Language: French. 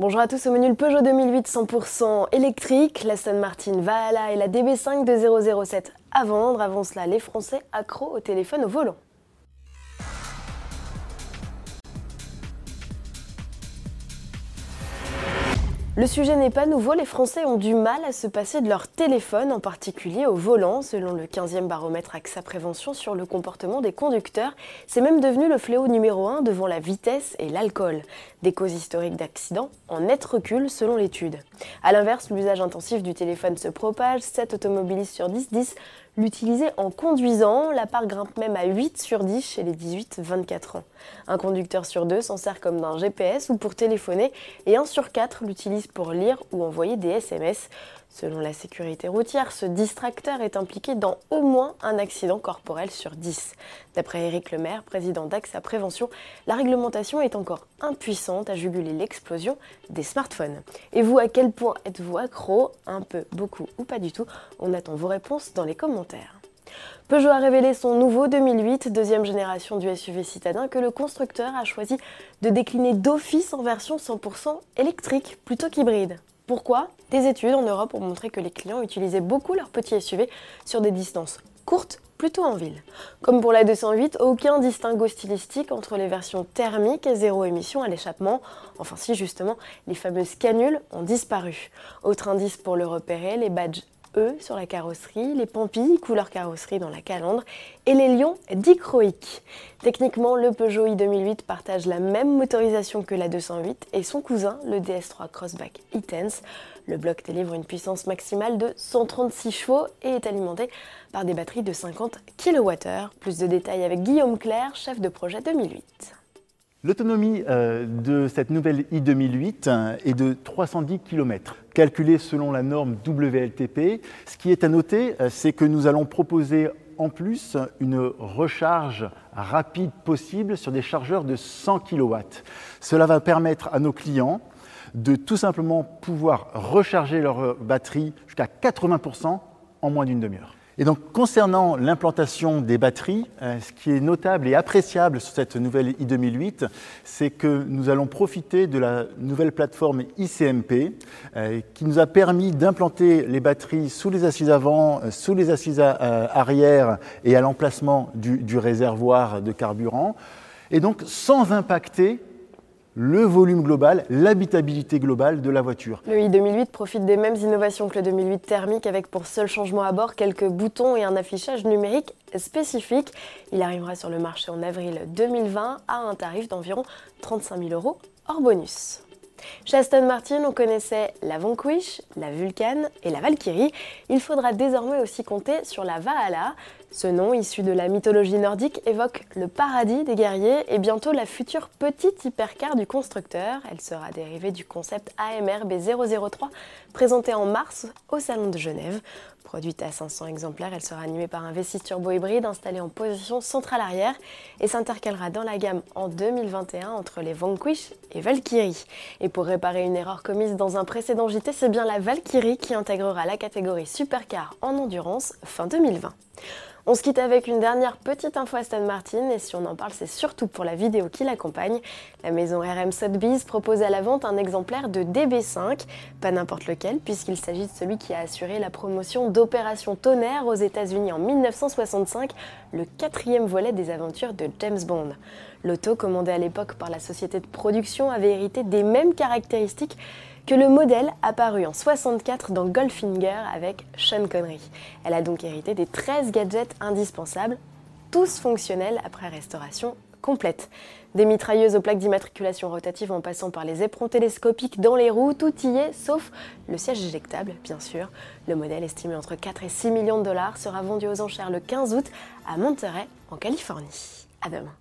Bonjour à tous, au menu le Peugeot 2008 100% électrique, la Aston Martin Valhalla et la DB5 de 007 à vendre. Avant cela, les Français accros au téléphone au volant. Le sujet n'est pas nouveau, les Français ont du mal à se passer de leur téléphone, en particulier au volant, selon le 15e baromètre AXA Prévention sur le comportement des conducteurs. C'est même devenu le fléau numéro 1 devant la vitesse et l'alcool. Des causes historiques d'accidents en net recul selon l'étude. A l'inverse, l'usage intensif du téléphone se propage, 7 automobilistes sur 10 10 l'utiliser en conduisant. La part grimpe même à 8 sur 10 chez les 18-24 ans. Un conducteur sur deux s'en sert comme d'un GPS ou pour téléphoner et 1 sur 4 l'utilise pour lire ou envoyer des SMS. Selon la sécurité routière, ce distracteur est impliqué dans au moins un accident corporel sur 10. D'après Éric Lemaire, président d'AXA Prévention, la réglementation est encore impuissante à juguler l'explosion des smartphones. Et vous, à quel point êtes-vous accro? Un peu, beaucoup ou pas du tout? On attend vos réponses dans les commentaires. Peugeot a révélé son nouveau 2008, deuxième génération du SUV citadin, que le constructeur a choisi de décliner d'office en version 100% électrique plutôt qu'hybride. Pourquoi Des études en Europe ont montré que les clients utilisaient beaucoup leur petit SUV sur des distances courtes, plutôt en ville. Comme pour la 208, aucun distinguo stylistique entre les versions thermiques et zéro émission à l'échappement. Enfin si justement, les fameuses canules ont disparu. Autre indice pour le repérer, les badges E sur la carrosserie, les Pampilles couleur carrosserie dans la calandre et les lions dichroïques. Techniquement, le Peugeot i2008 partage la même motorisation que la 208 et son cousin, le DS3 Crossback e-Tense. Le bloc délivre une puissance maximale de 136 chevaux et est alimenté par des batteries de 50 kWh. Plus de détails avec Guillaume Claire, chef de projet 2008. L'autonomie euh, de cette nouvelle i2008 euh, est de 310 km, calculée selon la norme WLTP. Ce qui est à noter, euh, c'est que nous allons proposer en plus une recharge rapide possible sur des chargeurs de 100 kW. Cela va permettre à nos clients de tout simplement pouvoir recharger leur batterie jusqu'à 80% en moins d'une demi-heure. Et donc, concernant l'implantation des batteries, euh, ce qui est notable et appréciable sur cette nouvelle i2008, c'est que nous allons profiter de la nouvelle plateforme ICMP euh, qui nous a permis d'implanter les batteries sous les assises avant, euh, sous les assises arrière et à l'emplacement du, du réservoir de carburant. Et donc, sans impacter le volume global, l'habitabilité globale de la voiture. Le i2008 profite des mêmes innovations que le 2008 thermique avec pour seul changement à bord quelques boutons et un affichage numérique spécifique. Il arrivera sur le marché en avril 2020 à un tarif d'environ 35 000 euros hors bonus. Chez Aston Martin, on connaissait la Vanquish, la Vulcan et la Valkyrie. Il faudra désormais aussi compter sur la Valhalla. Ce nom, issu de la mythologie nordique, évoque le paradis des guerriers et bientôt la future petite hypercar du constructeur. Elle sera dérivée du concept AMR B003 présenté en mars au Salon de Genève. Produite à 500 exemplaires, elle sera animée par un V6 turbo hybride installé en position centrale arrière et s'intercalera dans la gamme en 2021 entre les Vanquish et Valkyrie. Et pour réparer une erreur commise dans un précédent JT, c'est bien la Valkyrie qui intégrera la catégorie supercar en endurance fin 2020. On se quitte avec une dernière petite info Aston Martin et si on en parle c'est surtout pour la vidéo qui l'accompagne. La maison RM Sotheby's propose à la vente un exemplaire de DB5, pas n'importe lequel puisqu'il s'agit de celui qui a assuré la promotion d'Opération Tonnerre aux États-Unis en 1965, le quatrième volet des aventures de James Bond. L'auto, commandé à l'époque par la société de production, avait hérité des mêmes caractéristiques que le modèle apparu en 64 dans Goldfinger avec Sean Connery. Elle a donc hérité des 13 gadgets indispensables, tous fonctionnels après restauration complète. Des mitrailleuses aux plaques d'immatriculation rotative en passant par les éperons télescopiques dans les roues, tout y est, sauf le siège éjectable, bien sûr. Le modèle estimé entre 4 et 6 millions de dollars sera vendu aux enchères le 15 août à Monterey, en Californie. À demain.